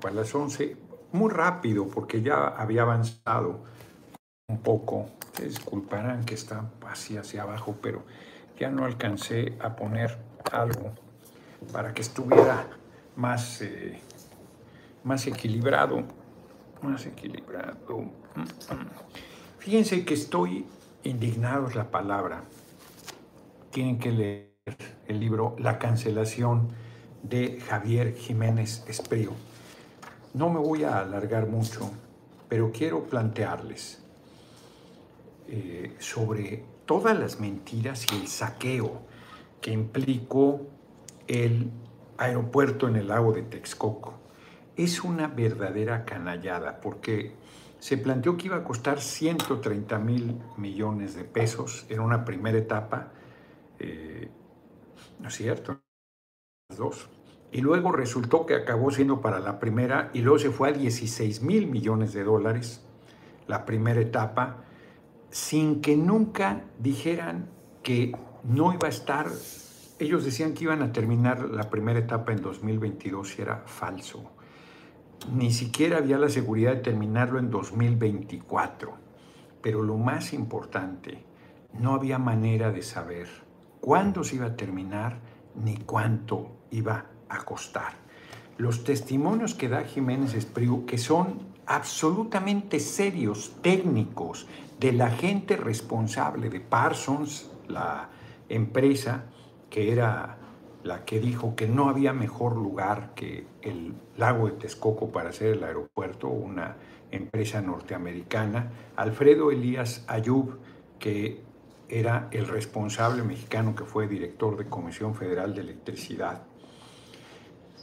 para las 11, muy rápido porque ya había avanzado un poco. Disculparán que está así hacia abajo, pero ya no alcancé a poner algo para que estuviera más, eh, más equilibrado. Más equilibrado. Fíjense que estoy indignado es la palabra. Tienen que leer el libro La cancelación de Javier Jiménez Esprío. No me voy a alargar mucho, pero quiero plantearles eh, sobre todas las mentiras y el saqueo que implicó el aeropuerto en el lago de Texcoco. Es una verdadera canallada porque se planteó que iba a costar 130 mil millones de pesos en una primera etapa, eh, ¿no es cierto? dos. Y luego resultó que acabó siendo para la primera y luego se fue a 16 mil millones de dólares la primera etapa, sin que nunca dijeran que no iba a estar. Ellos decían que iban a terminar la primera etapa en 2022 y era falso. Ni siquiera había la seguridad de terminarlo en 2024. Pero lo más importante, no había manera de saber cuándo se iba a terminar ni cuánto iba costar. Los testimonios que da Jiménez Espriu, que son absolutamente serios, técnicos, de la gente responsable de Parsons, la empresa que era la que dijo que no había mejor lugar que el lago de Texcoco para hacer el aeropuerto, una empresa norteamericana, Alfredo Elías Ayub, que era el responsable mexicano que fue director de Comisión Federal de Electricidad,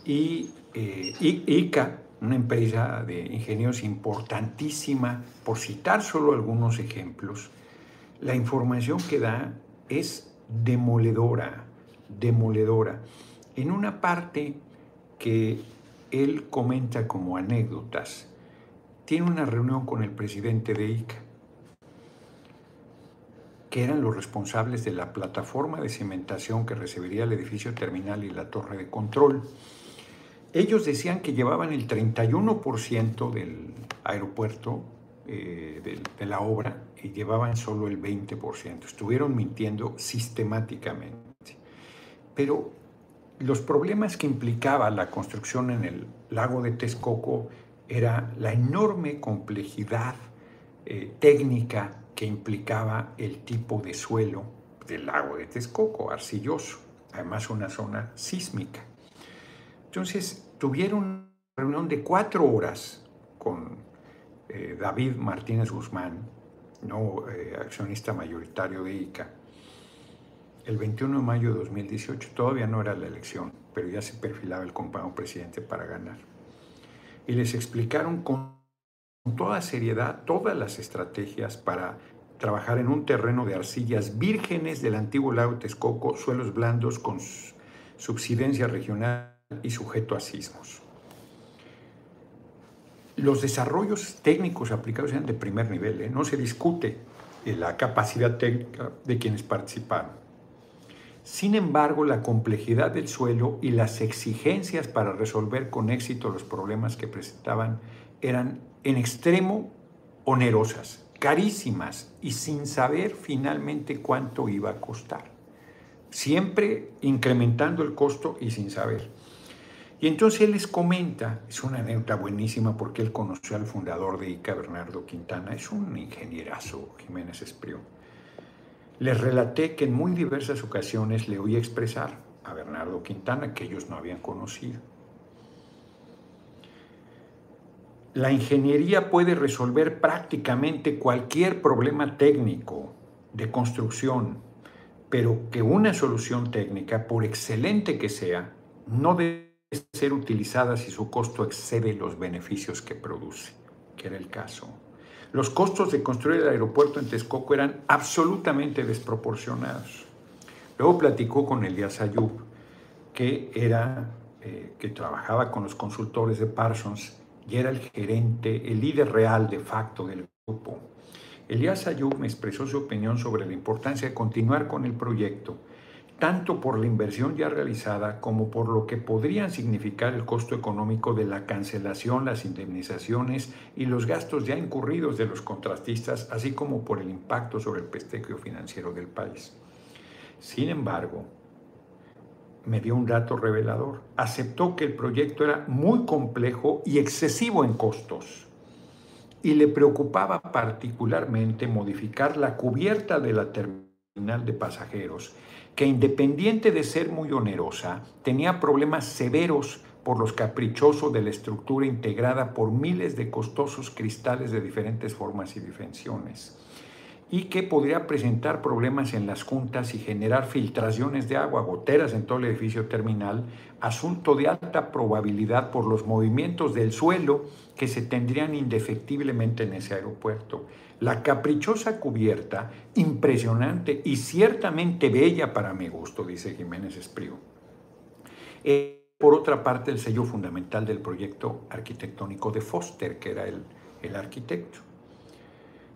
y eh, ICA, una empresa de ingenieros importantísima, por citar solo algunos ejemplos, la información que da es demoledora, demoledora. En una parte que él comenta como anécdotas, tiene una reunión con el presidente de ICA que eran los responsables de la plataforma de cimentación que recibiría el edificio terminal y la torre de control. Ellos decían que llevaban el 31% del aeropuerto eh, de, la obra y llevaban solo el 20%. Estuvieron mintiendo sistemáticamente. Pero los problemas que implicaba la construcción en el lago de Texcoco era la enorme complejidad eh, técnica que implicaba el tipo de suelo del lago de Texcoco, arcilloso, además una zona sísmica. Entonces tuvieron una reunión de cuatro horas con eh, David Martínez Guzmán, no eh, accionista mayoritario de ICA, el 21 de mayo de 2018. Todavía no era la elección, pero ya se perfilaba el compañero presidente para ganar. Y les explicaron con toda seriedad todas las estrategias para trabajar en un terreno de arcillas vírgenes del antiguo lago Texcoco, suelos blandos con subsidencia regional y sujeto a sismos. Los desarrollos técnicos aplicados eran de primer nivel, ¿eh? no se discute la capacidad técnica de quienes participaron. Sin embargo, la complejidad del suelo y las exigencias para resolver con éxito los problemas que presentaban eran en extremo onerosas, carísimas y sin saber finalmente cuánto iba a costar. Siempre incrementando el costo y sin saber. Y entonces él les comenta, es una anécdota buenísima porque él conoció al fundador de ICA, Bernardo Quintana, es un ingenierazo, Jiménez Espriu. Les relaté que en muy diversas ocasiones le oí expresar a Bernardo Quintana que ellos no habían conocido la ingeniería puede resolver prácticamente cualquier problema técnico de construcción, pero que una solución técnica, por excelente que sea, no debe ser utilizada si su costo excede los beneficios que produce, que era el caso. Los costos de construir el aeropuerto en Texcoco eran absolutamente desproporcionados. Luego platicó con Elías Ayub, que, era, eh, que trabajaba con los consultores de Parsons y era el gerente, el líder real de facto del grupo. Elías Ayub me expresó su opinión sobre la importancia de continuar con el proyecto, tanto por la inversión ya realizada como por lo que podrían significar el costo económico de la cancelación, las indemnizaciones y los gastos ya incurridos de los contratistas, así como por el impacto sobre el prestigio financiero del país. Sin embargo, me dio un dato revelador. Aceptó que el proyecto era muy complejo y excesivo en costos y le preocupaba particularmente modificar la cubierta de la terminal de pasajeros que independiente de ser muy onerosa, tenía problemas severos por los caprichosos de la estructura integrada por miles de costosos cristales de diferentes formas y dimensiones, y que podría presentar problemas en las juntas y generar filtraciones de agua, goteras en todo el edificio terminal, asunto de alta probabilidad por los movimientos del suelo que se tendrían indefectiblemente en ese aeropuerto la caprichosa cubierta, impresionante y ciertamente bella para mi gusto, dice Jiménez Espriu. Eh, por otra parte, el sello fundamental del proyecto arquitectónico de Foster, que era el, el arquitecto.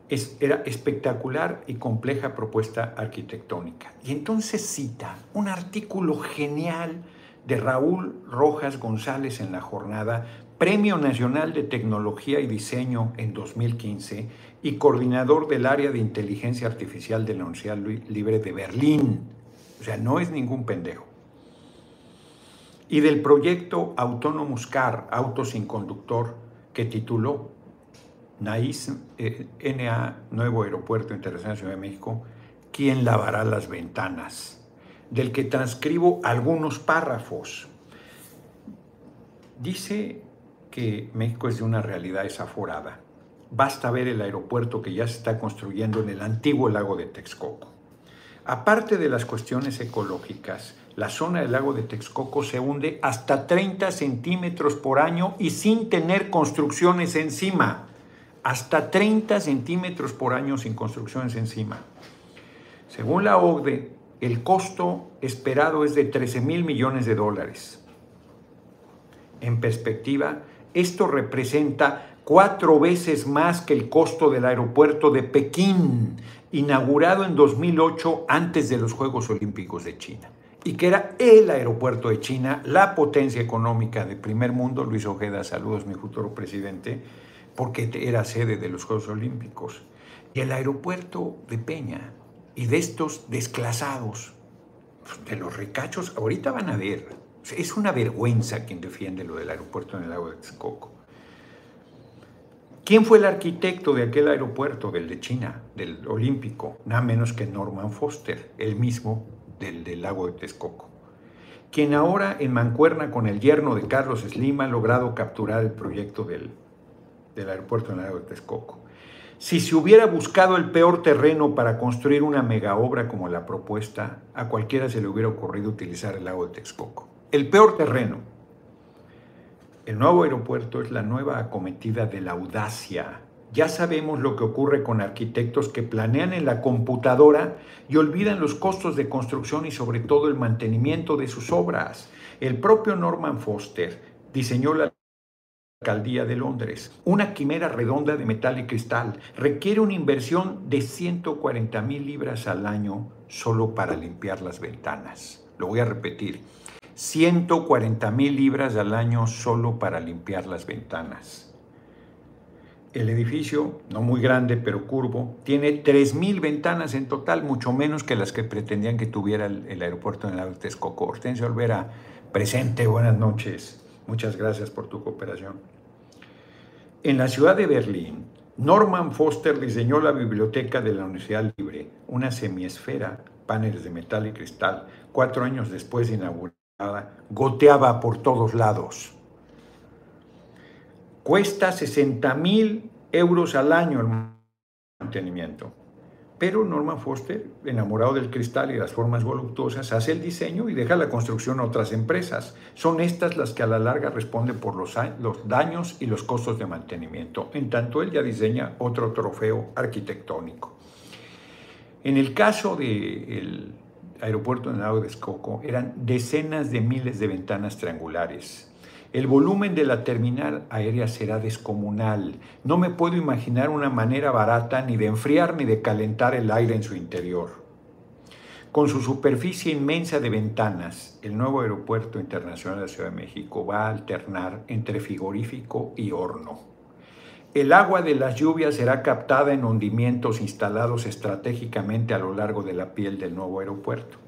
Es, era espectacular y compleja propuesta arquitectónica. Y entonces cita un artículo genial de Raúl Rojas González en la jornada, Premio Nacional de Tecnología y Diseño en 2015, y coordinador del área de inteligencia artificial de la Universidad Libre de Berlín. O sea, no es ningún pendejo. Y del proyecto Autonomous Car, Auto sin Conductor, que tituló NAIS, eh, NA, Nuevo Aeropuerto Internacional de Ciudad de México, ¿Quién lavará las ventanas? Del que transcribo algunos párrafos. Dice que México es de una realidad desaforada basta ver el aeropuerto que ya se está construyendo en el antiguo lago de Texcoco. Aparte de las cuestiones ecológicas, la zona del lago de Texcoco se hunde hasta 30 centímetros por año y sin tener construcciones encima. Hasta 30 centímetros por año sin construcciones encima. Según la OCDE, el costo esperado es de 13 mil millones de dólares. En perspectiva, esto representa cuatro veces más que el costo del aeropuerto de Pekín, inaugurado en 2008 antes de los Juegos Olímpicos de China, y que era el aeropuerto de China, la potencia económica de primer mundo. Luis Ojeda, saludos, mi futuro presidente, porque era sede de los Juegos Olímpicos. Y el aeropuerto de Peña, y de estos desclasados, de los ricachos, ahorita van a ver. Es una vergüenza quien defiende lo del aeropuerto en el lago de Texcoco. ¿Quién fue el arquitecto de aquel aeropuerto, del de China, del Olímpico? Nada menos que Norman Foster, el mismo del, del lago de Texcoco, quien ahora en mancuerna con el yerno de Carlos Slim ha logrado capturar el proyecto del, del aeropuerto en el lago de Texcoco. Si se hubiera buscado el peor terreno para construir una mega obra como la propuesta, a cualquiera se le hubiera ocurrido utilizar el lago de Texcoco. El peor terreno, el nuevo aeropuerto es la nueva acometida de la audacia. Ya sabemos lo que ocurre con arquitectos que planean en la computadora y olvidan los costos de construcción y sobre todo el mantenimiento de sus obras. El propio Norman Foster diseñó la alcaldía de Londres. Una quimera redonda de metal y cristal requiere una inversión de 140 mil libras al año solo para limpiar las ventanas. Lo voy a repetir. 140 mil libras al año solo para limpiar las ventanas. El edificio, no muy grande pero curvo, tiene 3 mil ventanas en total, mucho menos que las que pretendían que tuviera el, aeropuerto en la Texcoco. Hortensio Olvera, presente, buenas noches. Muchas gracias por tu cooperación. En la ciudad de Berlín, Norman Foster diseñó la biblioteca de la Universidad Libre, una semiesfera, paneles de metal y cristal, cuatro años después de inaugurar goteaba por todos lados. Cuesta 60 mil euros al año el mantenimiento. Pero Norman Foster, enamorado del cristal y las formas voluptuosas, hace el diseño y deja la construcción a otras empresas. Son estas las que a la larga responden por los, daños y los costos de mantenimiento. En tanto, él ya diseña otro trofeo arquitectónico. En el caso del aeropuerto de Lago de Escoco eran decenas de miles de ventanas triangulares. El volumen de la terminal aérea será descomunal. No me puedo imaginar una manera barata ni de enfriar ni de calentar el aire en su interior. Con su superficie inmensa de ventanas, el nuevo aeropuerto internacional de la Ciudad de México va a alternar entre frigorífico y horno. El agua de las lluvias será captada en hundimientos instalados estratégicamente a lo largo de la piel del nuevo aeropuerto.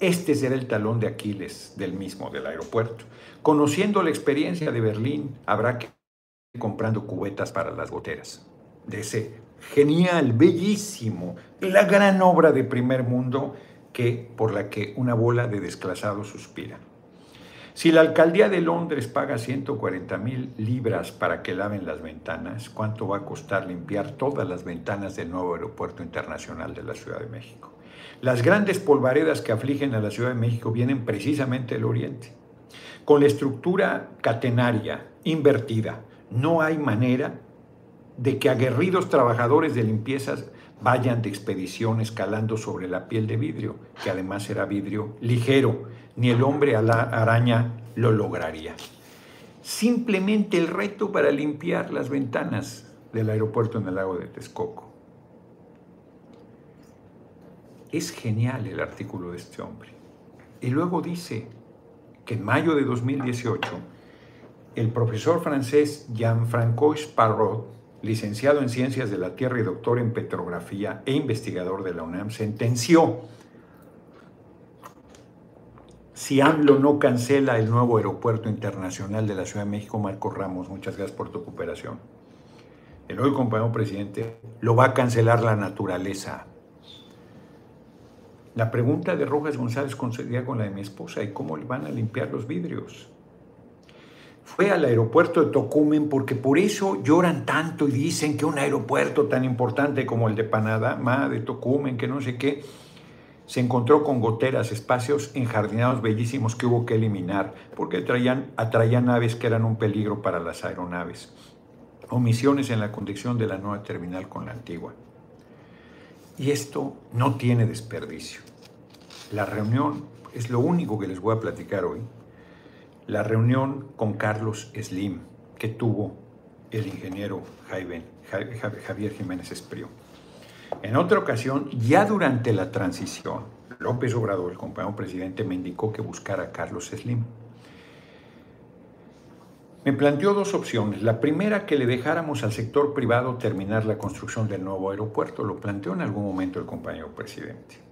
Este será el talón de Aquiles del mismo, del aeropuerto. Conociendo la experiencia de Berlín, habrá que ir comprando cubetas para las goteras. De ese genial, bellísimo, la gran obra de primer mundo que, por la que una bola de desclasados suspira. Si la alcaldía de Londres paga 140 mil libras para que laven las ventanas, ¿cuánto va a costar limpiar todas las ventanas del nuevo aeropuerto internacional de la Ciudad de México? Las grandes polvaredas que afligen a la Ciudad de México vienen precisamente del oriente. Con la estructura catenaria invertida, no hay manera de que aguerridos trabajadores de limpiezas vayan de expedición escalando sobre la piel de vidrio, que además será vidrio ligero, ni el hombre a la araña lo lograría. Simplemente el reto para limpiar las ventanas del aeropuerto en el lago de Texcoco. Es genial el artículo de este hombre. Y luego dice que en mayo de 2018, el profesor francés Jean-Francois Parrot licenciado en Ciencias de la Tierra y doctor en Petrografía e investigador de la UNAM, sentenció si AMLO no cancela el nuevo aeropuerto internacional de la Ciudad de México, Marco Ramos, muchas gracias por tu cooperación. El hoy compañero presidente lo va a cancelar la naturaleza. La pregunta de Rojas González concedía con la de mi esposa, ¿y cómo le van a limpiar los vidrios? Fue al aeropuerto de Tocumen porque por eso lloran tanto y dicen que un aeropuerto tan importante como el de Panamá, de Tocumen, que no sé qué, se encontró con goteras, espacios enjardinados bellísimos que hubo que eliminar porque traían, atraían aves que eran un peligro para las aeronaves. Omisiones en la condición de la nueva terminal con la antigua. Y esto no tiene desperdicio. La reunión es lo único que les voy a platicar hoy la reunión con Carlos Slim que tuvo el ingeniero Javier Jiménez Esprío. En otra ocasión, ya durante la transición, López Obrador, el compañero presidente, me indicó que buscara a Carlos Slim. Me planteó dos opciones. La primera, que le dejáramos al sector privado terminar la construcción del nuevo aeropuerto. Lo planteó en algún momento el compañero presidente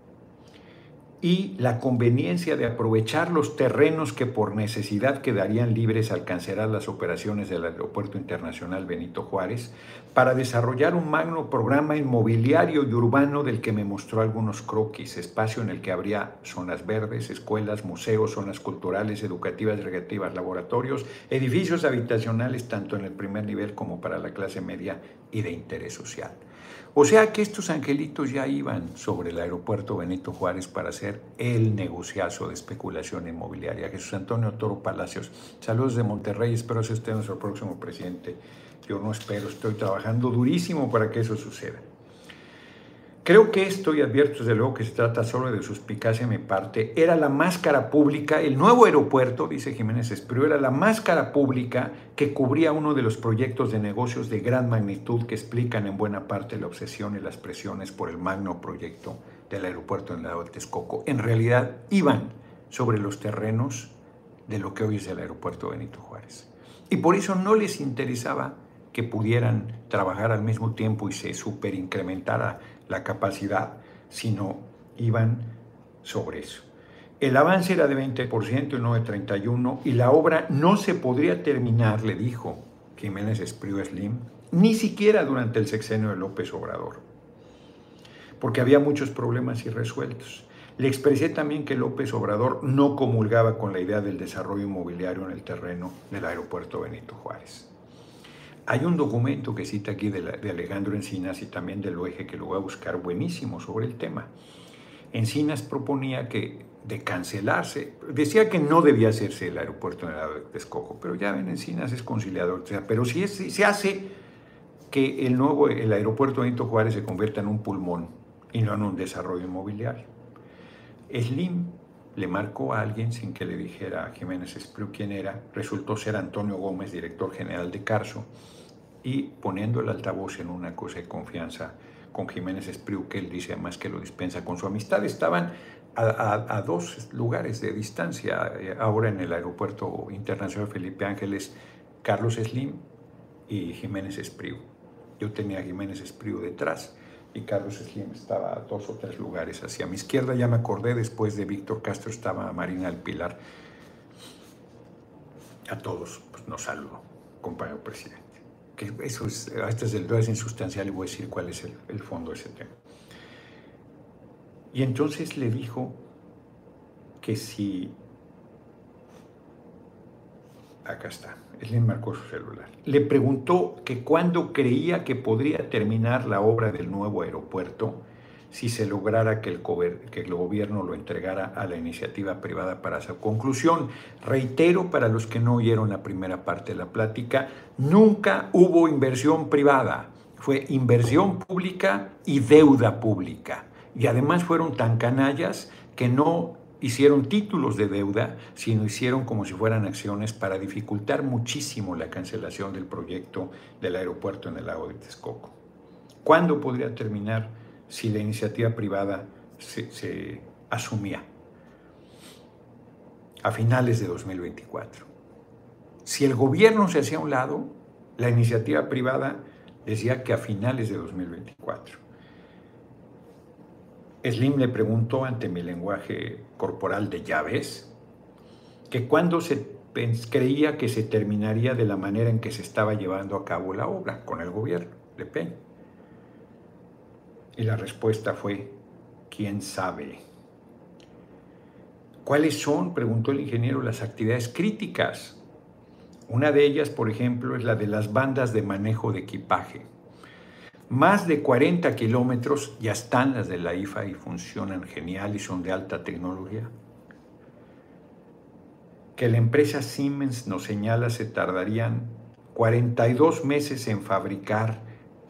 y la conveniencia de aprovechar los terrenos que por necesidad quedarían libres al las operaciones del Aeropuerto Internacional Benito Juárez para desarrollar un magno programa inmobiliario y urbano del que me mostró algunos croquis, espacio en el que habría zonas verdes, escuelas, museos, zonas culturales, educativas, recreativas, laboratorios, edificios habitacionales tanto en el primer nivel como para la clase media y de interés social. O sea que estos angelitos ya iban sobre el aeropuerto Benito Juárez para hacer el negociazo de especulación inmobiliaria. Jesús Antonio Toro Palacios, saludos de Monterrey, espero que usted nuestro próximo presidente. Yo no espero, estoy trabajando durísimo para que eso suceda. Creo que esto, y advierto desde luego que se trata solo de suspicacia de mi parte, era la máscara pública, el nuevo aeropuerto, dice Jiménez Espriu, era la máscara pública que cubría uno de los proyectos de negocios de gran magnitud que explican en buena parte la obsesión y las presiones por el magno proyecto del aeropuerto en la de Texcoco. En realidad iban sobre los terrenos de lo que hoy es el aeropuerto Benito Juárez. Y por eso no les interesaba que pudieran trabajar al mismo tiempo y se superincrementara la capacidad, sino iban sobre eso. El avance era de 20% y no de 31% y la obra no se podría terminar, le dijo Jiménez Espriu Slim, ni siquiera durante el sexenio de López Obrador, porque había muchos problemas irresueltos. Le expresé también que López Obrador no comulgaba con la idea del desarrollo inmobiliario en el terreno del aeropuerto Benito Juárez. Hay un documento que cita aquí de, Alejandro Encinas y también del OEG que lo voy a buscar buenísimo sobre el tema. Encinas proponía que de cancelarse, decía que no debía hacerse el aeropuerto de Texcoco, pero ya ven, Encinas es conciliador, o sea, pero si, se hace que el nuevo, el aeropuerto Benito Juárez se convierta en un pulmón y no en un desarrollo inmobiliario. Slim le marcó a alguien sin que le dijera a Jiménez Espriu quién era, resultó ser Antonio Gómez, director general de Carso, y poniendo el altavoz en una cosa de confianza con Jiménez Espriu, que él dice además que lo dispensa con su amistad, estaban a, dos lugares de distancia, eh, ahora en el Aeropuerto Internacional Felipe Ángeles, Carlos Slim y Jiménez Espriu. Yo tenía a Jiménez Espriu detrás y Carlos Slim estaba a dos o tres lugares hacia mi izquierda. Ya me acordé, después de Víctor Castro estaba Marina del Pilar. A todos pues, nos saludo, compañero presidente. Que eso es, este es el es insustancial y voy a decir cuál es el, el fondo de ese tema. Y entonces le dijo que si acá está, Slim marcó su celular. Le preguntó que cuándo creía que podría terminar la obra del nuevo aeropuerto si se lograra que el, gobierno lo entregara a la iniciativa privada para su conclusión. Reitero para los que no oyeron la primera parte de la plática, nunca hubo inversión privada, fue inversión pública y deuda pública. Y además fueron tan canallas que no hicieron títulos de deuda, sino hicieron como si fueran acciones para dificultar muchísimo la cancelación del proyecto del aeropuerto en el lago de Texcoco. ¿Cuándo podría terminar si la iniciativa privada se, asumía? A finales de 2024. Si el gobierno se hacía a un lado, la iniciativa privada decía que a finales de 2024. Slim le preguntó ante mi lenguaje corporal de llaves que cuando se creía que se terminaría de la manera en que se estaba llevando a cabo la obra con el gobierno de Peña. Y la respuesta fue, ¿quién sabe? ¿Cuáles son, preguntó el ingeniero, las actividades críticas? Una de ellas, por ejemplo, es la de las bandas de manejo de equipaje. Más de 40 kilómetros ya están las de la IFA y funcionan genial y son de alta tecnología. Que la empresa Siemens nos señala se tardarían 42 meses en fabricar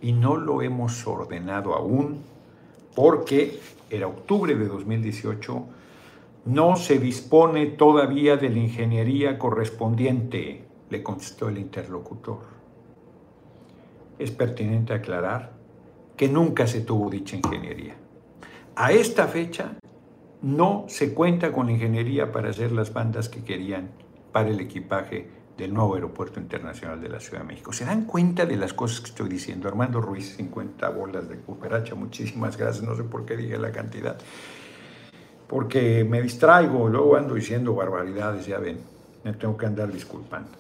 y no lo hemos ordenado aún porque era octubre de 2018, no se dispone todavía de la ingeniería correspondiente, le contestó el interlocutor es pertinente aclarar que nunca se tuvo dicha ingeniería. A esta fecha no se cuenta con la ingeniería para hacer las bandas que querían para el equipaje del nuevo aeropuerto internacional de la Ciudad de México. ¿Se dan cuenta de las cosas que estoy diciendo? Armando Ruiz, 50 bolas de cooperacha, muchísimas gracias, no sé por qué dije la cantidad, porque me distraigo, luego ando diciendo barbaridades, ya ven, me tengo que andar disculpando.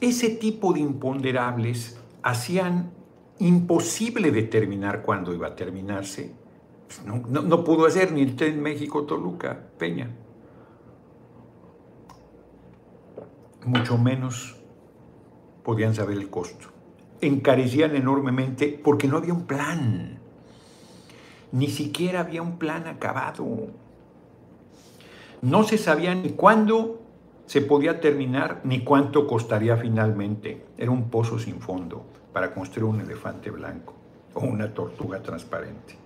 Ese tipo de imponderables hacían imposible determinar cuándo iba a terminarse. Pues no, pudo hacer ni el tren México-Toluca, Peña. Mucho menos podían saber el costo. Encarecían enormemente porque no había un plan. Ni siquiera había un plan acabado. No se sabía ni cuándo se podía terminar ni cuánto costaría finalmente. Era un pozo sin fondo para construir un elefante blanco o una tortuga transparente.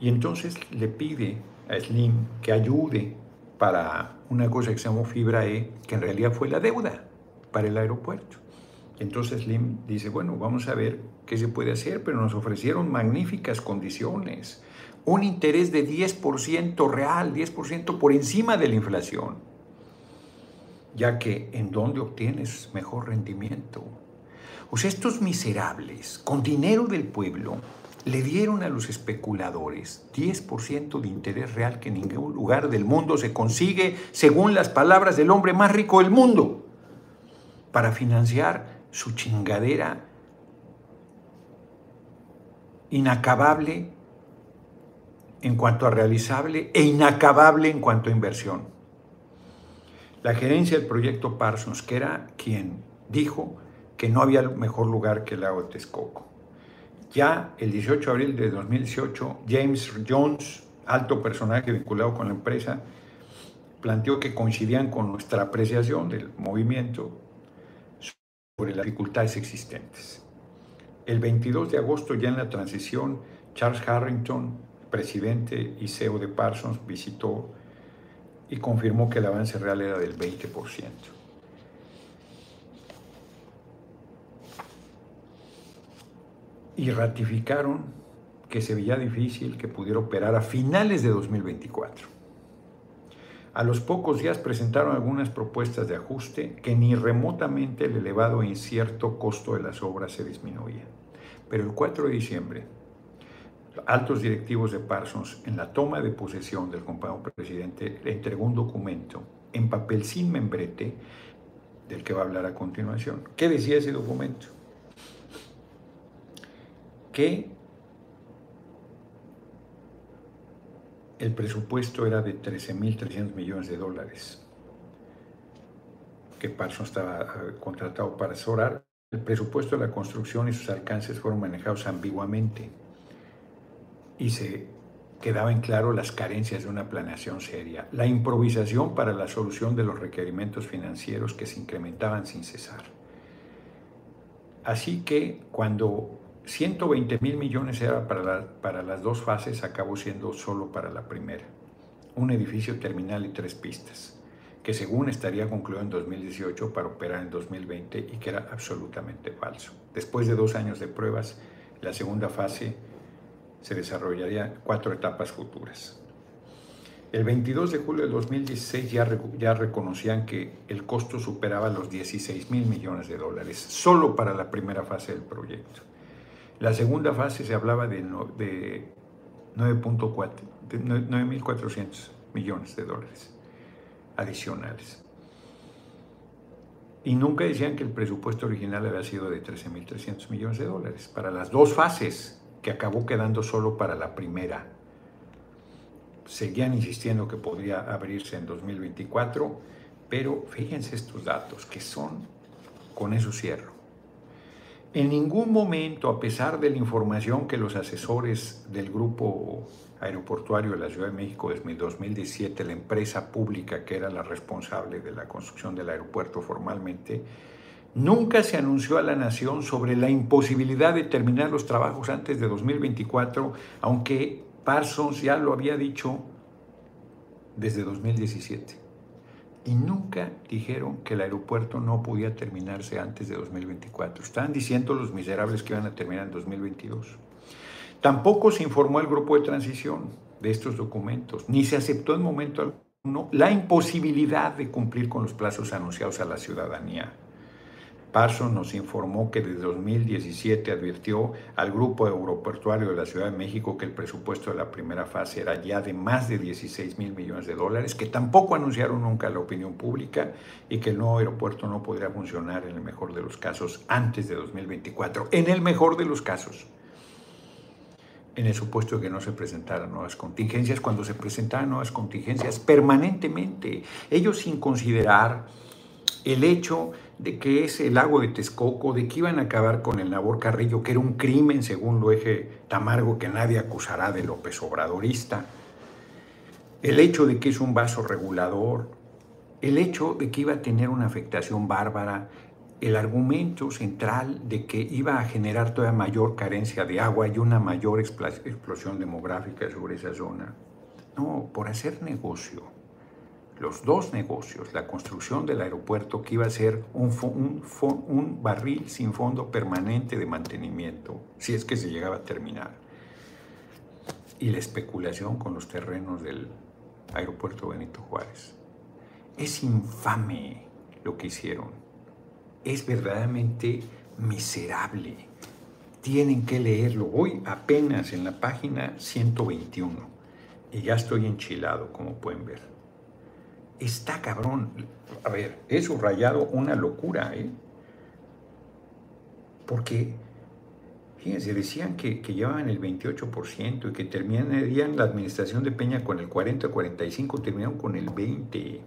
Y entonces le pide a Slim que ayude para una cosa que se llamó Fibra E, que en realidad fue la deuda para el aeropuerto. entonces Slim dice, bueno, vamos a ver qué se puede hacer, pero nos ofrecieron magníficas condiciones un interés de 10% real, 10% por encima de la inflación, ya que en dónde obtienes mejor rendimiento. O sea, estos miserables, con dinero del pueblo, le dieron a los especuladores 10% de interés real que en ningún lugar del mundo se consigue, según las palabras del hombre más rico del mundo, para financiar su chingadera inacabable en cuanto a realizable e inacabable en cuanto a inversión. La gerencia del proyecto Parsons, que era quien dijo que no había mejor lugar que el lago de Texcoco. Ya el 18 de abril de 2018, James Jones, alto personaje vinculado con la empresa, planteó que coincidían con nuestra apreciación del movimiento sobre las dificultades existentes. El 22 de agosto, ya en la transición, Charles Harrington, presidente y CEO de Parsons visitó y confirmó que el avance real era del 20%. Y ratificaron que se veía difícil que pudiera operar a finales de 2024. A los pocos días presentaron algunas propuestas de ajuste que ni remotamente el elevado e incierto costo de las obras se disminuía. Pero el 4 de diciembre, altos directivos de Parsons, en la toma de posesión del compañero presidente, le entregó un documento en papel sin membrete, del que va a hablar a continuación. ¿Qué decía ese documento? Que el presupuesto era de 13.300 millones de dólares, que Parsons estaba eh, contratado para asesorar. El presupuesto de la construcción y sus alcances fueron manejados ambiguamente y se quedaban claro las carencias de una planeación seria, la improvisación para la solución de los requerimientos financieros que se incrementaban sin cesar. Así que cuando 120 mil millones era para, las dos fases, acabó siendo solo para la primera. Un edificio terminal y tres pistas, que según estaría concluido en 2018 para operar en 2020 y que era absolutamente falso. Después de dos años de pruebas, la segunda fase se desarrollaría cuatro etapas futuras. El 22 de julio de 2016 ya, ya reconocían que el costo superaba los 16 mil millones de dólares, solo para la primera fase del proyecto. La segunda fase se hablaba de, de 9.400 millones de dólares adicionales. Y nunca decían que el presupuesto original había sido de 13.300 millones de dólares para las dos fases, que acabó quedando solo para la primera. Seguían insistiendo que podría abrirse en 2024, pero fíjense estos datos que son, con eso cierro. En ningún momento, a pesar de la información que los asesores del grupo aeroportuario de la Ciudad de México desde 2017, la empresa pública que era la responsable de la construcción del aeropuerto formalmente, nunca se anunció a la nación sobre la imposibilidad de terminar los trabajos antes de 2024, aunque Parsons ya lo había dicho desde 2017 y nunca dijeron que el aeropuerto no podía terminarse antes de 2024. Estaban diciendo los miserables que iban a terminar en 2022. Tampoco se informó al grupo de transición de estos documentos, ni se aceptó en momento alguno la imposibilidad de cumplir con los plazos anunciados a la ciudadanía. Parsons nos informó que desde 2017 advirtió al grupo aeroportuario de la Ciudad de México que el presupuesto de la primera fase era ya de más de 16 mil millones de dólares, que tampoco anunciaron nunca a la opinión pública y que el nuevo aeropuerto no podría funcionar en el mejor de los casos antes de 2024. En el mejor de los casos en el supuesto de que no se presentaran nuevas contingencias, cuando se presentaran nuevas contingencias permanentemente, ellos sin considerar el hecho de que es el lago de Texcoco, de que iban a acabar con el Nabor Carrillo, que era un crimen según lo eje Tamargo que nadie acusará de López Obradorista, el hecho de que es un vaso regulador, el hecho de que iba a tener una afectación bárbara, el argumento central de que iba a generar todavía mayor carencia de agua y una mayor explosión demográfica sobre esa zona. No, por hacer negocio los dos negocios, la construcción del aeropuerto que iba a ser un, barril sin fondo permanente de mantenimiento, si es que se llegaba a terminar, y la especulación con los terrenos del aeropuerto Benito Juárez. Es infame lo que hicieron, es verdaderamente miserable. Tienen que leerlo. Voy apenas en la página 121 y ya estoy enchilado, como pueden ver está cabrón. A ver, he subrayado una locura, ¿eh? Porque, fíjense, decían que, llevaban el 28% y que terminarían la administración de Peña con el 40 45, terminaron con el 20%.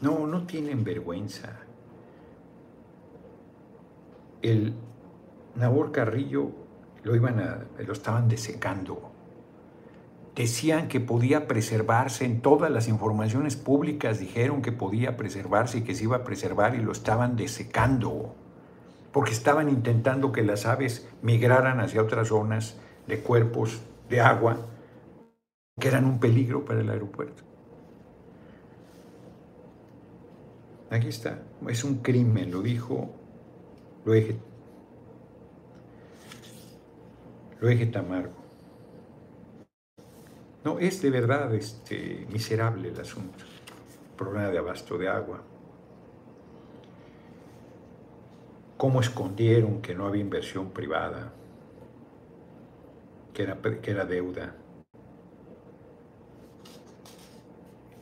No, no tienen vergüenza. El Nabor Carrillo lo iban a, lo estaban desecando decían que podía preservarse, en todas las informaciones públicas dijeron que podía preservarse y que se iba a preservar y lo estaban desecando, porque estaban intentando que las aves migraran hacia otras zonas de cuerpos de agua que eran un peligro para el aeropuerto. Aquí está, es un crimen, lo dijo, lo dije. lo dije amargo. No, es de verdad este, miserable el asunto. Problema de abasto de agua. Cómo escondieron que no había inversión privada, que era, que era deuda.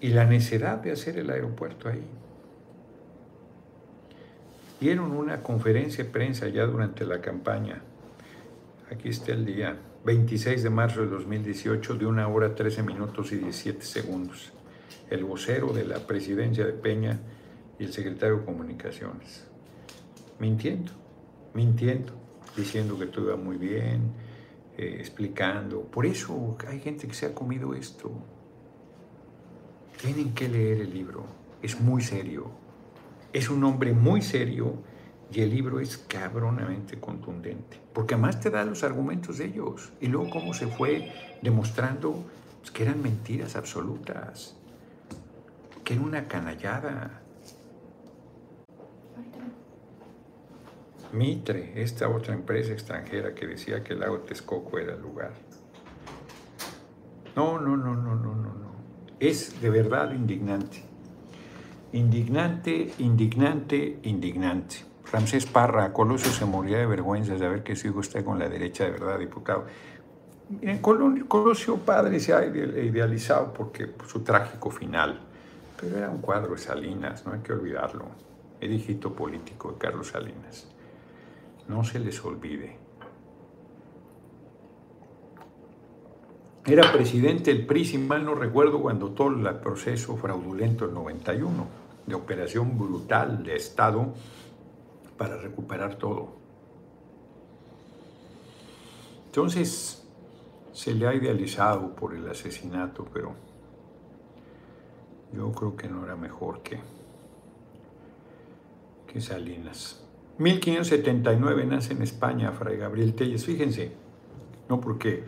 Y la necesidad de hacer el aeropuerto ahí. Dieron una conferencia de prensa ya durante la campaña. Aquí está el día, 26 de marzo de 2018, de una hora 13 minutos y 17 segundos. El vocero de la presidencia de Peña y el secretario de Comunicaciones. Mintiendo, mintiendo, diciendo que todo iba muy bien, eh, explicando. Por eso hay gente que se ha comido esto. Tienen que leer el libro, es muy serio es un hombre muy serio y el libro es cabronamente contundente, porque además te da los argumentos de ellos y luego cómo se fue demostrando pues, que eran mentiras absolutas, que era una canallada. Mitre, esta otra empresa extranjera que decía que el lago Texcoco era el lugar. No, no, no, no, no, no, no. Es de verdad indignante. Indignante, indignante, indignante. Ramsés Parra, Colosio se moría de vergüenza de ver que su hijo está con la derecha de verdad, diputado. Miren, Colosio padre se ha idealizado porque su trágico final, pero era un cuadro de Salinas, no hay que olvidarlo. El hijito político de Carlos Salinas. No se les olvide. Era presidente el PRI, si mal no recuerdo, cuando todo el proceso fraudulento del 91 de operación brutal de Estado para recuperar todo. Entonces, se le ha idealizado por el asesinato, pero yo creo que no era mejor que, que Salinas. 1579 nace en España Fray Gabriel Telles, fíjense, no porque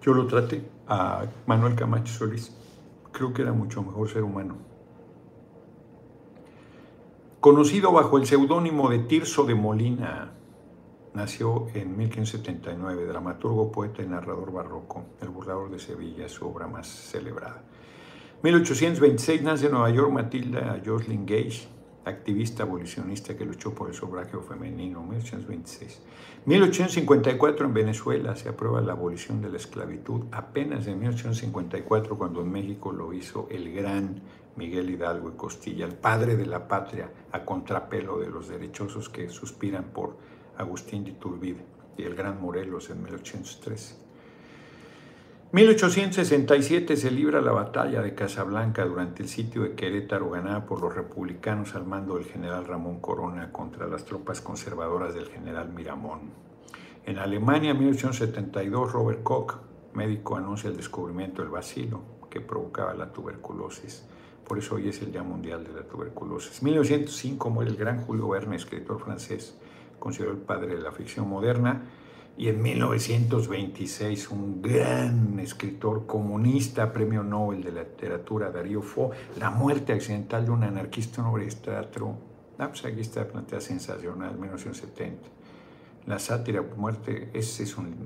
yo lo trate a Manuel Camacho Solís, creo que era mucho mejor ser humano. Conocido bajo el seudónimo de Tirso de Molina, nació en 1579, dramaturgo, poeta y narrador barroco. El burlador de Sevilla su obra más celebrada. 1826 nace en Nueva York Matilda Jocelyn Gage, activista abolicionista que luchó por el sufragio femenino, 1826. 1854 en Venezuela se aprueba la abolición de la esclavitud, apenas en 1854 cuando en México lo hizo el gran Miguel Hidalgo y Costilla, el padre de la patria, a contrapelo de los derechosos que suspiran por Agustín de Iturbide y el gran Morelos en 1813. 1867 se libra la batalla de Casablanca durante el sitio de Querétaro ganada por los republicanos al mando del general Ramón Corona contra las tropas conservadoras del general Miramón. En Alemania, 1872, Robert Koch, médico, anuncia el descubrimiento del bacilo que provocaba la tuberculosis. Por eso hoy es el Día Mundial de la Tuberculosis. 1905 muere el gran Julio Verne, escritor francés, considerado el padre de la ficción moderna. Y en 1926 un gran escritor comunista, premio Nobel de la literatura, Darío Fo, La muerte accidental de un anarquista, un hombre de teatro. Ah, pues aquí está planteada sensacional, 1970. La sátira muerte, ese es un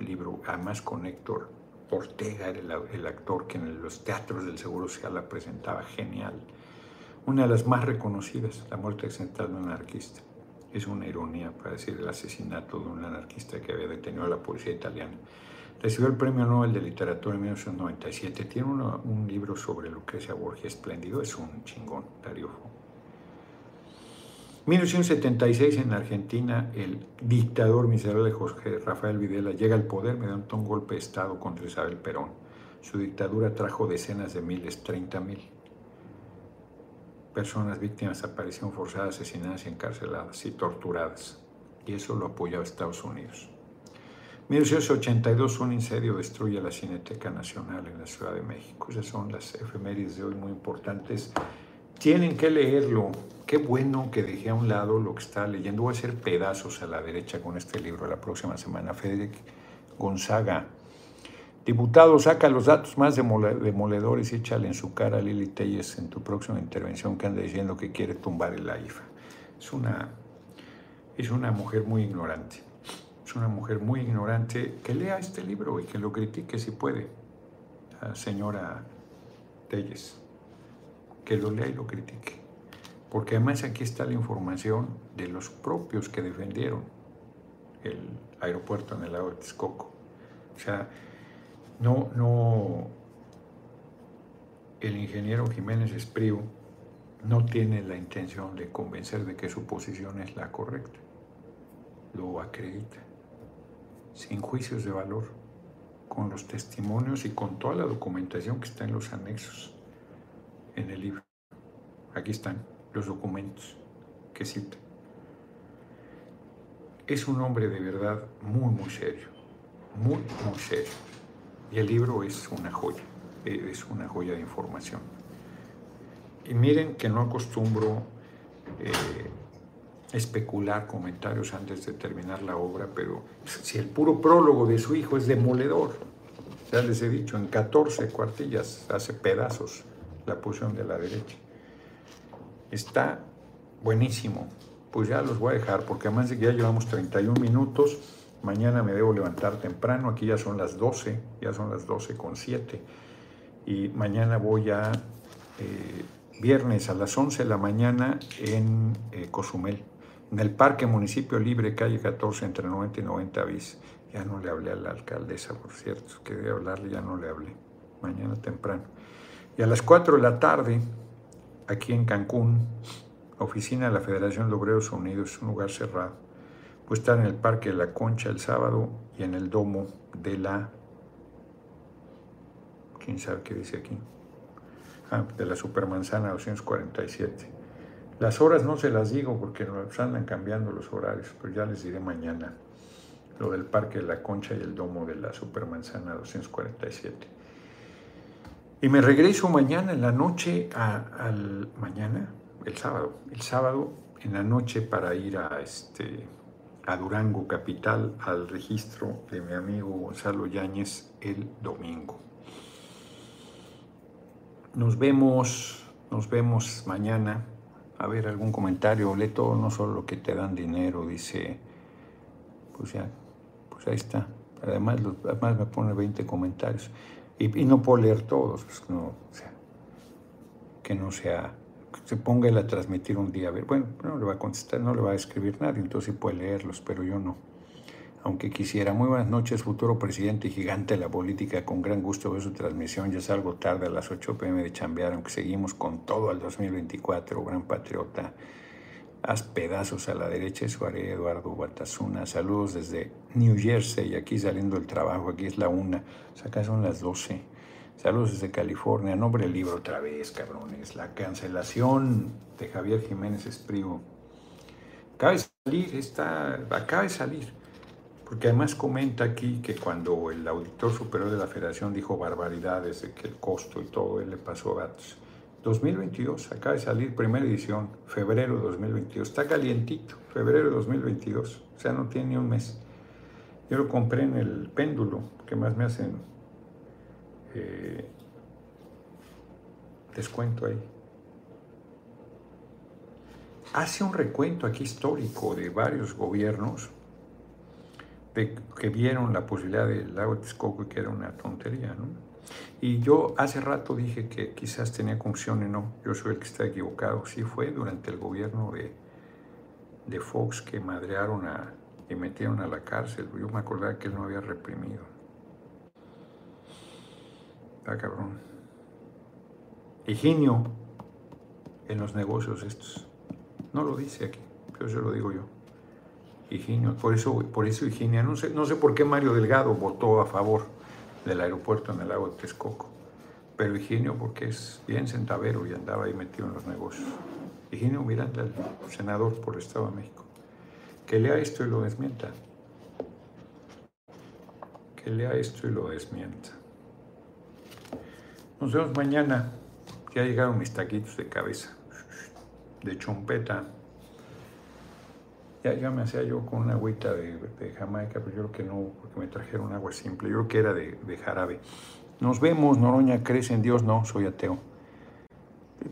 libro, además con Héctor Ortega era el, actor que en los teatros del Seguro Social la presentaba genial. Una de las más reconocidas, La muerte accidental de un anarquista. Es una ironía para decir el asesinato de un anarquista que había detenido a la policía italiana. Recibió el Premio Nobel de Literatura en 1997. Tiene un libro sobre Lucrecia Borgia espléndido. Es un chingón, Darío 1976 en Argentina, el dictador miserable José Rafael Videla llega al poder mediante un golpe de Estado contra Isabel Perón. Su dictadura trajo decenas de miles, 30 mil personas víctimas de aparición forzada, asesinadas y encarceladas y torturadas. Y eso lo apoyaba Estados Unidos. 1982 un incendio destruye la Cineteca Nacional en la Ciudad de México. Esas son las efemérides de hoy muy importantes. Tienen que leerlo. Qué bueno que dejé a un lado lo que está leyendo. Voy a hacer pedazos a la derecha con este libro la próxima semana. Federic Gonzaga. Diputado, saca los datos más demoledores y échale en su cara a Lili Telles en tu próxima intervención que anda diciendo que quiere tumbar el AIFA. Es una, es una mujer muy ignorante. es una mujer muy ignorante, que lea este libro y que lo critique si puede, señora Telles, que lo lea y lo critique. Porque además aquí está la información de los propios que defendieron el aeropuerto en el lago de Texcoco. O sea, no, no, el ingeniero Jiménez Espriu no tiene la intención de convencer de que su posición es la correcta. Lo acredita, sin juicios de valor, con los testimonios y con toda la documentación que está en los anexos en el libro. Aquí están los documentos que cita. Es un hombre de verdad muy, muy serio, muy, muy serio. Y el libro es una joya, es una joya de información. Y miren que no acostumbro eh, especular comentarios antes de terminar la obra, pero si el puro prólogo de su hijo es demoledor, ya les he dicho, en 14 cuartillas hace pedazos la posición de la derecha. Está buenísimo. Pues ya los voy a dejar, porque además de que ya llevamos 31 minutos, mañana me debo levantar temprano, aquí ya son las 12, ya son las 12 con 7. Y mañana voy a... Eh, viernes a las 11 de la mañana en eh, Cozumel, en el Parque Municipio Libre, calle 14, entre 90 y 90 bis. Ya no le hablé a la alcaldesa, por cierto, quería hablarle, ya no le hablé. Mañana temprano. Y a las 4 de la tarde, aquí en Cancún, oficina de la Federación de Obreros Unidos, un lugar cerrado. Voy a estar en el Parque de la Concha el sábado y en el Domo de la... ¿Quién sabe qué dice aquí? Ah, de la Supermanzana 247. Las horas no se las digo porque nos andan cambiando los horarios, pero ya les diré mañana lo del Parque de la Concha y el Domo de la Supermanzana 247. Y me regreso mañana en la noche al mañana, el sábado, el sábado en la noche para ir a este a Durango capital al registro de mi amigo Gonzalo Yáñez el domingo. Nos vemos, nos vemos mañana. A ver, algún comentario. Lee todo, no solo lo que te dan dinero, dice. Pues ya, pues ahí está. Además, además me pone 20 comentarios. Y, no puedo leer todos. Pues no, o sea, que no sea. se ponga él a transmitir un día. A ver, bueno, no le va a contestar, no le va a escribir nadie, entonces sí puede leerlos, pero yo no aunque quisiera. Muy buenas noches, futuro presidente y gigante de la política. Con gran gusto veo su transmisión. Ya salgo tarde a las 8 pm de chambear, aunque seguimos con todo al 2024. Gran patriota. Haz pedazos a la derecha, eso haré Eduardo Guatazuna. Saludos desde New Jersey, aquí saliendo del trabajo, aquí es la una, acá son las 12. Saludos desde California. Nombre del libro otra vez, cabrones. La cancelación de Javier Jiménez Esprigo. Acaba de salir, está, acaba de salir. Porque además comenta aquí que cuando el auditor superior de la federación dijo barbaridades de que el costo y todo, él le pasó datos. 2022, acaba de salir primera edición, febrero de 2022. Está calientito, febrero de 2022. O sea, no tiene ni un mes. Yo lo compré en el péndulo, que más me hacen eh, descuento ahí. Hace un recuento aquí histórico de varios gobiernos que vieron la posibilidad del lago Texcoco y que era una tontería, ¿no? Y yo hace rato dije que quizás tenía confusión y no, yo soy el que está equivocado. Sí fue durante el gobierno de, de Fox que madrearon a, y metieron a la cárcel. Yo me acordaba que él no había reprimido. Está cabrón. Higinio en los negocios estos. No lo dice aquí, pero yo lo digo yo. Higinio, por eso, por eso Higinia, no sé, no sé por qué Mario Delgado votó a favor del aeropuerto en el lago de Texcoco, pero Higinio porque es bien centavero y andaba ahí metido en los negocios. Higinio Miranda, el senador por el Estado de México, que lea esto y lo desmienta. Que lea esto y lo desmienta. Nos vemos mañana. Ya llegaron mis taquitos de cabeza, de chompeta. Ya, me hacía yo con una agüita de, Jamaica, pero yo creo que no, porque me trajeron agua simple. Yo creo que era de, jarabe. Nos vemos, Noroña, ¿crees en Dios? No, soy ateo.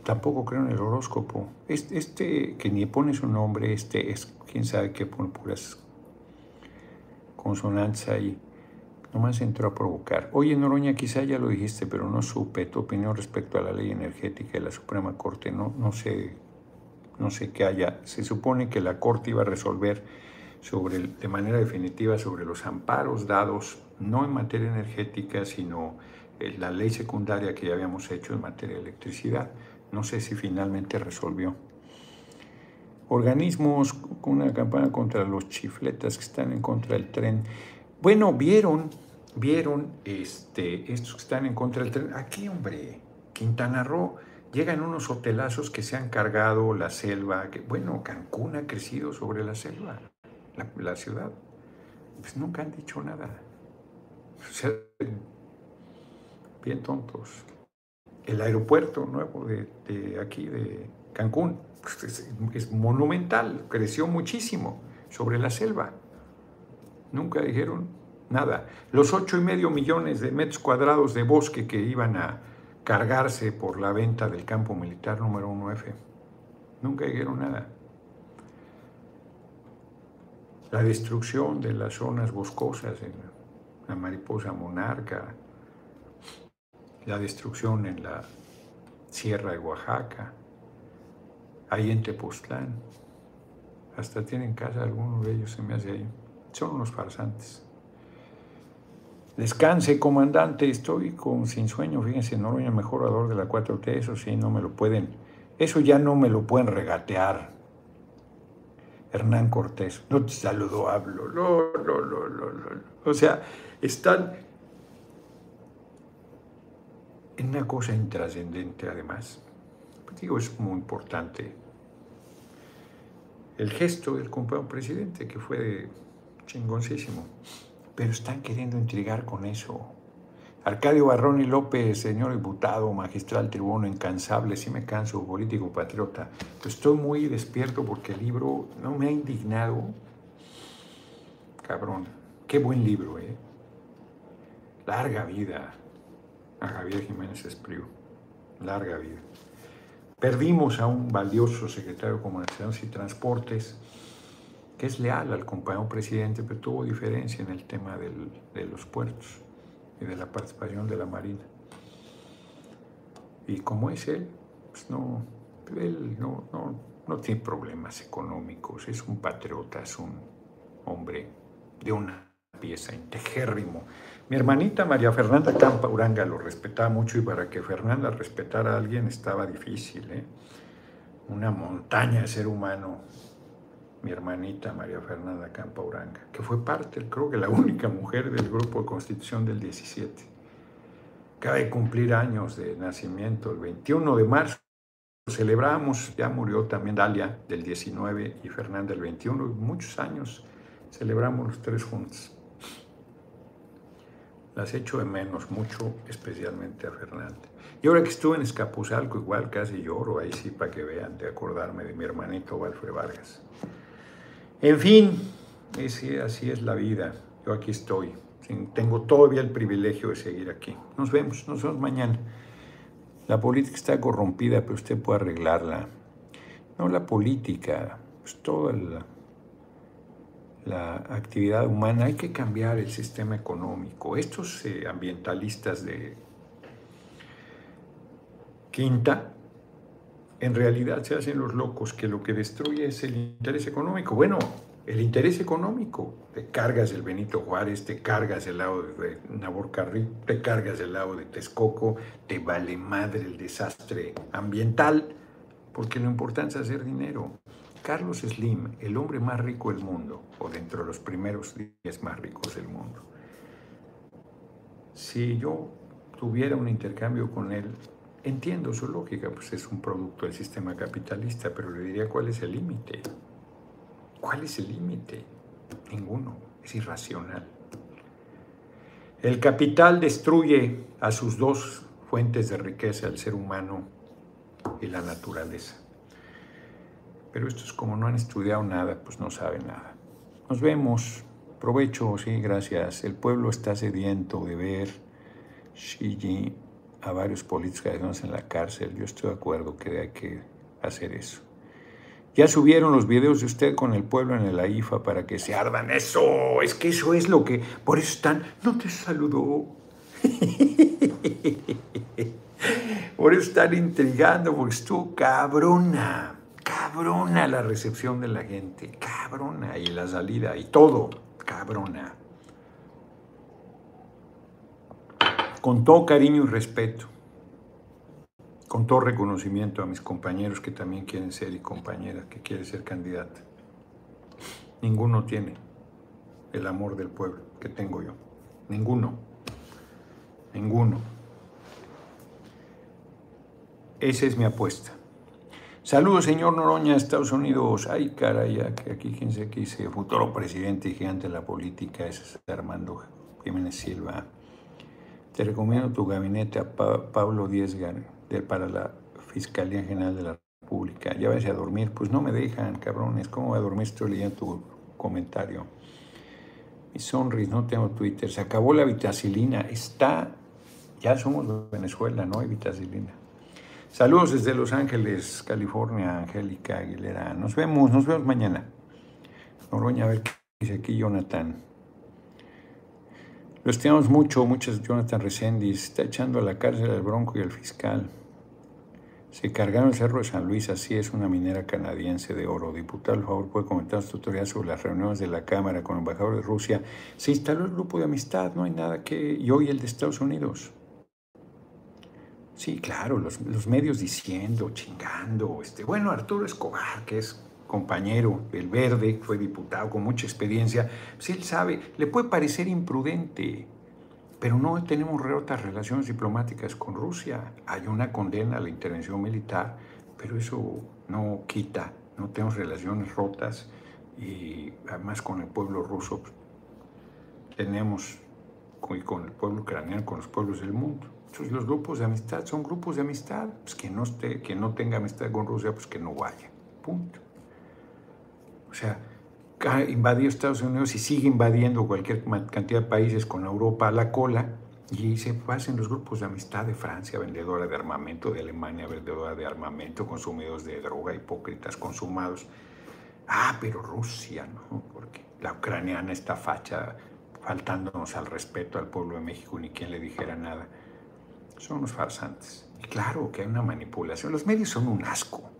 Tampoco creo en el horóscopo. Este, este que ni pone su nombre, este es, quién sabe qué pone puras consonantes ahí. Nomás entró a provocar. Oye, Noroña, quizá ya lo dijiste, pero no supe tu opinión respecto a la ley energética de la Suprema Corte. No, no sé, no sé qué haya. Se supone que la Corte iba a resolver sobre, de manera definitiva sobre los amparos dados, no en materia energética, sino en la ley secundaria que ya habíamos hecho en materia de electricidad. No sé si finalmente resolvió. Organismos con una campaña contra los chifletas que están en contra del tren. Bueno, vieron vieron este, estos que están en contra del tren. Aquí, hombre, Quintana Roo, llegan unos hotelazos que se han cargado la selva. Que, bueno, Cancún ha crecido sobre la selva, la, ciudad. Pues nunca han dicho nada. bien tontos. El aeropuerto nuevo de, aquí, de Cancún, pues es monumental, creció muchísimo sobre la selva. Nunca dijeron nada. Los ocho y medio millones de metros cuadrados de bosque que iban a cargarse por la venta del campo militar número 1F, nunca dijeron nada. La destrucción de las zonas boscosas en la mariposa monarca, la destrucción en la sierra de Oaxaca, ahí en Tepoztlán, hasta tienen casa algunos de ellos, se me hace ahí. Son unos farsantes. Descanse, comandante, estoy con sin sueño, fíjense, no soy el mejorador de la 4T, eso sí, no me lo pueden, eso ya no me lo pueden regatear. Hernán Cortés, no te saludo, hablo, no, no, no, no. O sea, están en una cosa intrascendente además. Pues digo, es muy importante el gesto del compañero presidente, que fue chingoncísimo pero están queriendo intrigar con eso. Arcadio Barrón y López, señor diputado, magistral, tribuno, incansable, sí me canso, político, patriota. estoy muy despierto porque el libro no me ha indignado. Cabrón, qué buen libro, ¿eh? Larga vida a Javier Jiménez Espriu. Larga vida. Perdimos a un valioso secretario de Comunicaciones y Transportes que es leal al compañero presidente, pero tuvo diferencia en el tema de los puertos y de la participación de la Marina. Y como es él, pues no, él no, no, tiene problemas económicos, es un patriota, es un hombre de una pieza integérrimo. Mi hermanita María Fernanda Campa Uranga lo respetaba mucho y para que Fernanda respetara a alguien estaba difícil, ¿eh? una montaña de ser humano mi hermanita María Fernanda Campauranga, que fue parte, creo que la única mujer del grupo de constitución del 17. Acaba de cumplir años de nacimiento, el 21 de marzo. Celebramos, ya murió también Dalia del 19 y Fernanda del 21, muchos años celebramos los tres juntos. Las echo de menos mucho, especialmente a Fernanda. Y ahora que estuve en Escapuzalco, igual casi lloro, ahí sí para que vean, de acordarme de mi hermanito Walfred Vargas. En fin, así es la vida. Yo aquí estoy. Tengo todavía el privilegio de seguir aquí. Nos vemos, nos vemos mañana. La política está corrompida, pero usted puede arreglarla. No la política, pues toda la, actividad humana. Hay que cambiar el sistema económico. Estos eh, ambientalistas de Quinta en realidad se hacen los locos que lo que destruye es el interés económico. Bueno, el interés económico. Te cargas el Benito Juárez, te cargas el lado de Naborcarri, te cargas el lado de Texcoco, te vale madre el desastre ambiental, porque lo importante es hacer dinero. Carlos Slim, el hombre más rico del mundo, o dentro de los primeros 10 más ricos del mundo. Si yo tuviera un intercambio con él, Entiendo su lógica, pues es un producto del sistema capitalista, pero le diría cuál es el límite. ¿Cuál es el límite? Ninguno, es irracional. El capital destruye a sus dos fuentes de riqueza, el ser humano y la naturaleza. Pero estos como no han estudiado nada, pues no saben nada. Nos vemos. Provecho, sí, gracias. El pueblo está sediento de ver Xi a varios políticos que en la cárcel. Yo estoy de acuerdo que hay que hacer eso. Ya subieron los videos de usted con el pueblo en la IFA para que se ardan. Eso, es que eso es lo que... Por eso están... No te saludó. Por eso están intrigando, porque estuvo cabrona, cabrona la recepción de la gente, cabrona, y la salida, y todo, cabrona. Con todo cariño y respeto con todo reconocimiento a mis compañeros que también quieren ser y compañeras que quieren ser candidata. Ninguno tiene el amor del pueblo que tengo yo. Ninguno. Ninguno. Esa es mi apuesta. Saludos, señor Noroña, Estados Unidos. Ay, caray, aquí quien que dice futuro presidente y gigante de la política es Armando Jiménez Silva. Te recomiendo tu gabinete a Pablo Díez para la Fiscalía General de la República. Ya vayas a dormir. Pues no me dejan, cabrones. ¿Cómo voy a dormir? Estoy leyendo tu comentario. Mi sonris, no tengo Twitter. Se acabó la vitacilina. Está. Ya somos Venezuela, no hay vitacilina. Saludos desde Los Ángeles, California, Angélica Aguilera. Nos vemos, nos vemos mañana. Noroña, a ver qué dice aquí Jonathan. Lo estimamos mucho, muchas Jonathan Resendiz, está echando a la cárcel al bronco y al fiscal. Se cargaron el cerro de San Luis, así es una minera canadiense de oro. Diputado, por favor, puede comentar su autoridad sobre las reuniones de la Cámara con el embajador de Rusia. Se instaló el grupo de amistad, no hay nada que... Y hoy el de Estados Unidos. Sí, claro, los, los medios diciendo, chingando. Este, bueno, Arturo Escobar, que es compañero del Verde, fue diputado con mucha experiencia, si él sabe, le puede parecer imprudente, pero no tenemos rotas relaciones diplomáticas con Rusia. Hay una condena a la intervención militar, pero eso no quita, no tenemos relaciones rotas y además con el pueblo ruso tenemos y con el pueblo ucraniano, con los pueblos del mundo. Entonces los grupos de amistad son grupos de amistad, pues que no, que no tenga amistad con Rusia, pues que no vaya, punto. O sea, invadió Estados Unidos y sigue invadiendo cualquier cantidad de países con Europa a la cola y se pasan los grupos de amistad de Francia, vendedora de armamento, de Alemania, vendedora de armamento, consumidores de droga, hipócritas consumados. Ah, pero Rusia, ¿no? Porque la ucraniana está facha, faltándonos al respeto al pueblo de México, ni quien le dijera nada. Son unos farsantes. Y claro que hay una manipulación. Los medios son un asco,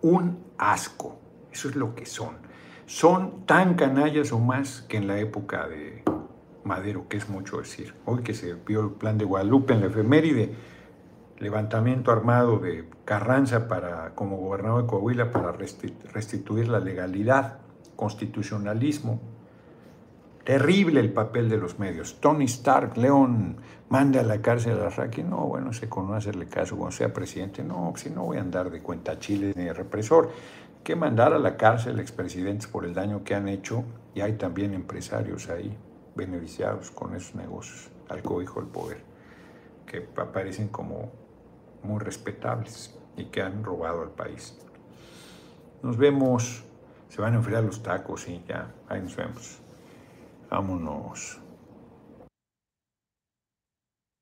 un asco. Eso es lo que son. Son tan canallas o más que en la época de Madero, que es mucho decir. Hoy que se vio el plan de Guadalupe en la efeméride, levantamiento armado de Carranza para, como gobernador de Coahuila para restituir la legalidad, constitucionalismo. Terrible el papel de los medios. Tony Stark, León, manda a la cárcel a Raki. No, bueno, se conoce hacerle caso cuando sea presidente. No, si no voy a andar de cuenta chile ni represor que mandar a la cárcel expresidentes por el daño que han hecho y hay también empresarios ahí beneficiados con esos negocios al cobijo del poder, que aparecen como muy respetables y que han robado al país. Nos vemos, se van a enfriar los tacos y ya, ahí nos vemos. Vámonos.